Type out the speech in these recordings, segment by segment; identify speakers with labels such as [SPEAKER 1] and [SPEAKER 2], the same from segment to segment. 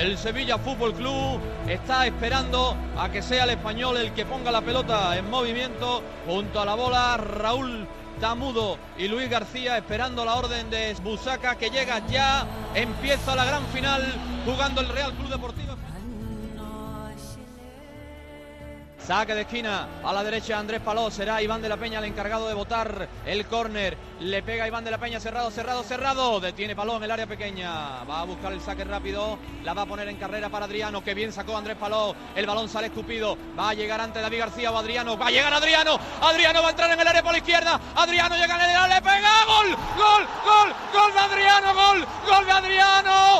[SPEAKER 1] El Sevilla Fútbol Club está esperando a que sea el español el que ponga la pelota en movimiento junto a la bola Raúl Tamudo y Luis García esperando la orden de Busaca que llega ya. Empieza la gran final jugando el Real Club Deportivo. Saque de esquina a la derecha Andrés Paló. Será Iván de la Peña el encargado de votar el córner. Le pega Iván de la Peña cerrado, cerrado, cerrado. Detiene Paló en el área pequeña. Va a buscar el saque rápido. La va a poner en carrera para Adriano. Que bien sacó Andrés Paló. El balón sale escupido. Va a llegar ante David García o Adriano. Va a llegar Adriano. Adriano va a entrar en el área por la izquierda. Adriano llega en el. Le pega. Gol, gol, gol, gol de Adriano. Gol, gol de Adriano.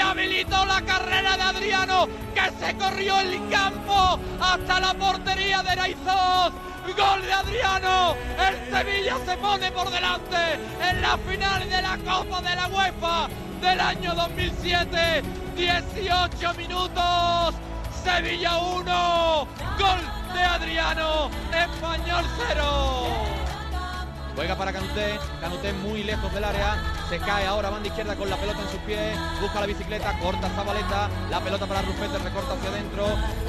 [SPEAKER 1] Habilitó la carrera de Adriano, que se corrió el campo hasta la portería de Raizós. Gol de Adriano, el Sevilla se pone por delante en la final de la Copa de la UEFA del año 2007. 18 minutos, Sevilla 1, gol de Adriano, Español 0. Juega para Canuté, Canuté muy lejos del área, se cae ahora, banda izquierda con la pelota en sus pies, busca la bicicleta, corta Zabaleta, la pelota para Rufete, recorta hacia adentro,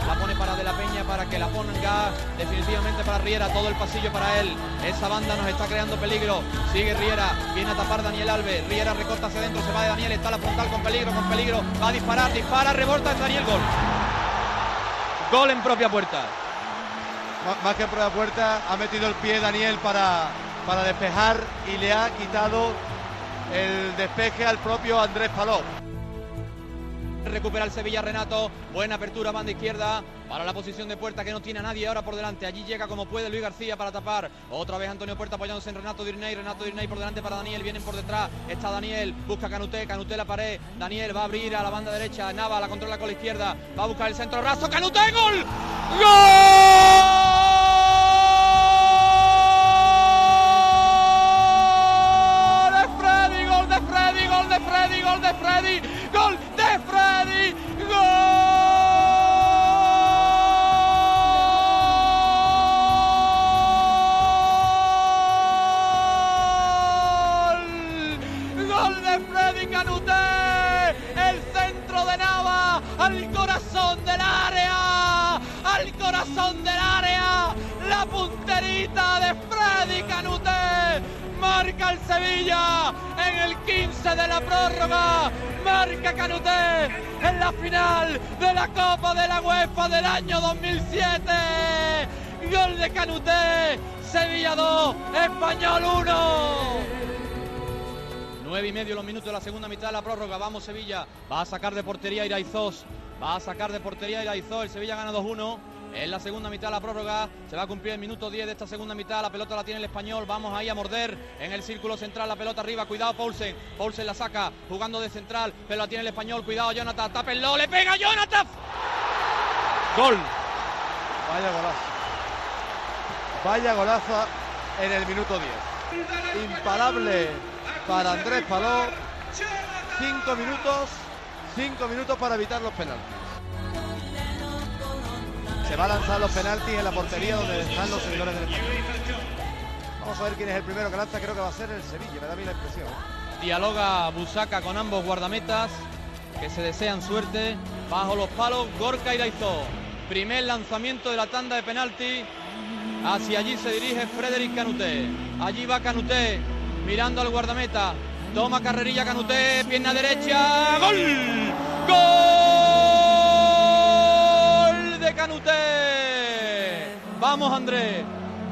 [SPEAKER 1] la pone para De la Peña para que la ponga. Definitivamente para Riera, todo el pasillo para él, esa banda nos está creando peligro, sigue Riera, viene a tapar Daniel Alves, Riera recorta hacia adentro, se va de Daniel, está la frontal con peligro, con peligro, va a disparar, dispara, revolta, es Daniel, gol. Gol en propia puerta.
[SPEAKER 2] Más que en propia puerta, ha metido el pie Daniel para para despejar y le ha quitado el despeje al propio Andrés Paló.
[SPEAKER 1] Recupera el Sevilla Renato, buena apertura, banda izquierda para la posición de puerta que no tiene a nadie ahora por delante. Allí llega como puede Luis García para tapar. Otra vez Antonio Puerta apoyándose en Renato Dirney. Renato Dirney por delante para Daniel. Vienen por detrás. Está Daniel. Busca Canuté. Canuté la pared. Daniel va a abrir a la banda derecha. Nava la controla con la izquierda. Va a buscar el centro raso. Canuté. ¡Gol! ¡Gol! Freddy Canuté, el centro de Nava, al corazón del área, al corazón del área, la punterita de Freddy Canuté, marca el Sevilla, en el 15 de la prórroga. Marca Canuté en la final de la Copa de la UEFA del año 2007. Gol de Canuté, Sevilla 2, Español 1. Nueve y medio los minutos de la segunda mitad de la prórroga. Vamos Sevilla. Va a sacar de portería Iraizós. Va a sacar de portería Iraizós. El Sevilla gana 2-1. En la segunda mitad de la prórroga se va a cumplir el minuto 10 de esta segunda mitad. La pelota la tiene el español. Vamos ahí a morder en el círculo central. La pelota arriba. Cuidado, Paulsen. Paulsen la saca jugando de central, pero la tiene el español. Cuidado, Jonathan. Tápenlo. Le pega Jonathan. Gol.
[SPEAKER 2] Vaya golazo. Vaya golazo en el minuto 10. Imparable para Andrés Paló. Cinco minutos. Cinco minutos para evitar los penaltis. Se va a lanzar los penaltis en la portería donde están los seguidores del equipo. Vamos a ver quién es el primero que lanza, creo que va a ser el Sevilla, me da a mí la impresión.
[SPEAKER 1] Dialoga Busaca con ambos guardametas que se desean suerte. Bajo los palos, Gorka Iraizó. Primer lanzamiento de la tanda de penalti. Hacia allí se dirige Frederic Canuté. Allí va Canuté mirando al guardameta. Toma carrerilla Canuté, pierna derecha. ¡Gol! ¡Gol! Canuté. Vamos Andrés,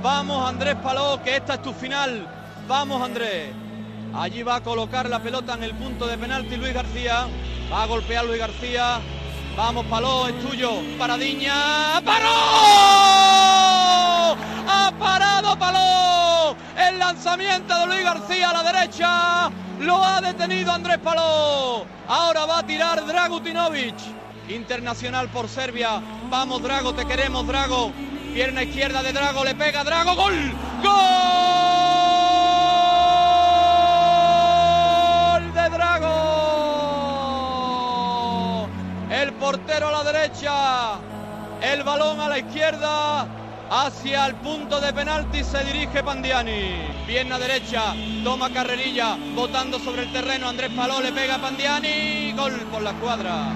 [SPEAKER 1] vamos Andrés Paló, que esta es tu final. Vamos Andrés. Allí va a colocar la pelota en el punto de penalti Luis García. Va a golpear Luis García. Vamos Paló, es tuyo. Paradiña. ¡Paró! ¡Ha parado Paló! Lanzamiento de Luis García a la derecha. lo ha detenido Andrés Paló. Ahora va a tirar Dragutinovic, internacional por Serbia. Vamos Drago, te queremos Drago. Pierna izquierda de Drago, le pega Drago, gol, gol de Drago. El portero a la derecha, el balón a la izquierda. Hacia el punto de penalti se dirige Pandiani. Pierna derecha, toma carrerilla, botando sobre el terreno. Andrés Paló le pega a Pandiani. Gol por la cuadra.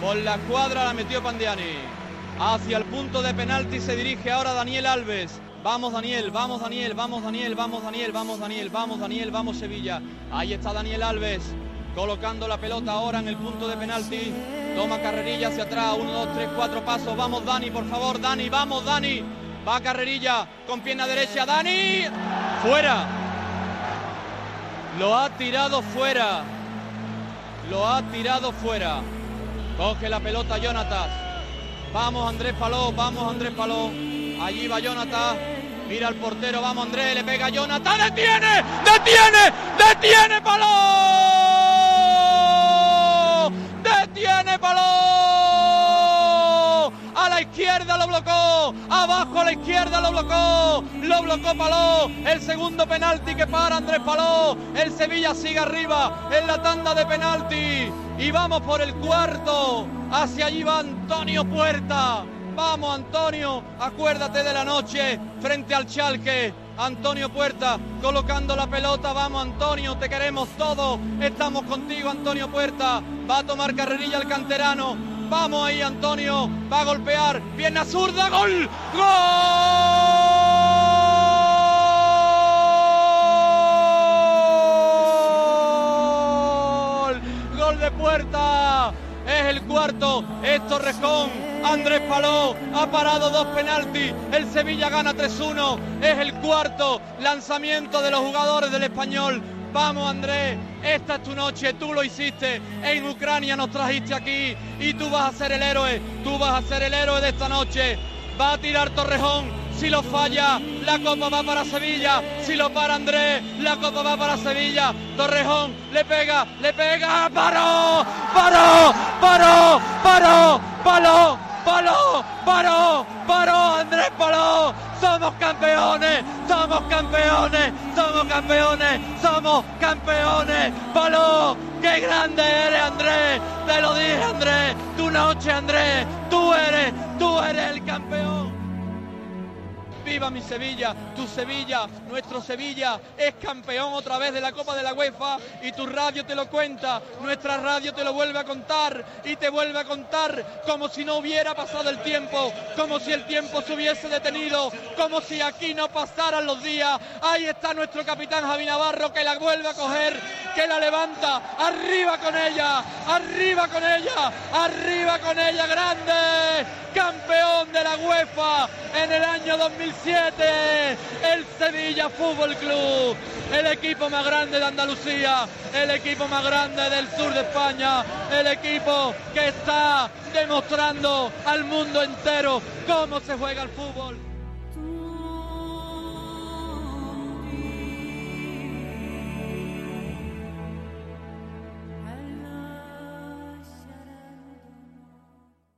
[SPEAKER 1] Por la cuadra la metió Pandiani. Hacia el punto de penalti se dirige ahora Daniel Alves. Vamos Daniel, vamos Daniel, vamos Daniel, vamos Daniel, vamos Daniel, vamos Daniel, vamos Sevilla. Ahí está Daniel Alves colocando la pelota ahora en el punto de penalti. Toma carrerilla hacia atrás, uno, dos, tres, cuatro pasos. Vamos Dani, por favor, Dani, vamos Dani. Va carrerilla con pierna derecha, Dani. Fuera. Lo ha tirado fuera. Lo ha tirado fuera. Coge la pelota Jonathan. Vamos Andrés Paló, vamos Andrés Paló. Allí va Jonathan. Mira al portero, vamos Andrés, le pega Jonathan. ¡Detiene! ¡Detiene! ¡Detiene Paló! ¡Detiene Paló! Izquierda lo blocó. Abajo a la izquierda lo blocó. Lo blocó Paló. El segundo penalti que para Andrés Paló. El Sevilla sigue arriba en la tanda de penalti. Y vamos por el cuarto. Hacia allí va Antonio Puerta. Vamos Antonio, acuérdate de la noche frente al Chalque. Antonio Puerta colocando la pelota. Vamos Antonio, te queremos todos. Estamos contigo Antonio Puerta. Va a tomar carrerilla el canterano. Vamos ahí Antonio. Va a golpear. Pierna zurda. Gol. Gol. Gol de Puerta. Es el cuarto. Es Torrejón. Andrés Paló ha parado dos penaltis. El Sevilla gana 3-1. Es el cuarto lanzamiento de los jugadores del español. Vamos Andrés, esta es tu noche, tú lo hiciste, en Ucrania nos trajiste aquí y tú vas a ser el héroe, tú vas a ser el héroe de esta noche. Va a tirar Torrejón, si lo falla, la copa va para Sevilla, si lo para Andrés, la copa va para Sevilla. Torrejón le pega, le pega, paró, paró, paró, paró, paró, paró, paró, paró, Andrés paró. Somos campeones, somos campeones, somos campeones, somos campeones. Paló, qué grande eres Andrés, te lo dije Andrés, tu noche Andrés, tú eres, tú eres el campeón. Viva mi Sevilla, tu Sevilla, nuestro Sevilla es campeón otra vez de la Copa de la UEFA y tu radio te lo cuenta, nuestra radio te lo vuelve a contar y te vuelve a contar como si no hubiera pasado el tiempo, como si el tiempo se hubiese detenido, como si aquí no pasaran los días. Ahí está nuestro capitán Javi Navarro que la vuelve a coger, que la levanta, arriba con ella, arriba con ella, arriba con ella, grande, campeón de la UEFA en el año 2007, el Sevilla Fútbol Club, el equipo más grande de Andalucía, el equipo más grande del sur de España, el equipo que está demostrando al mundo entero cómo se juega el fútbol.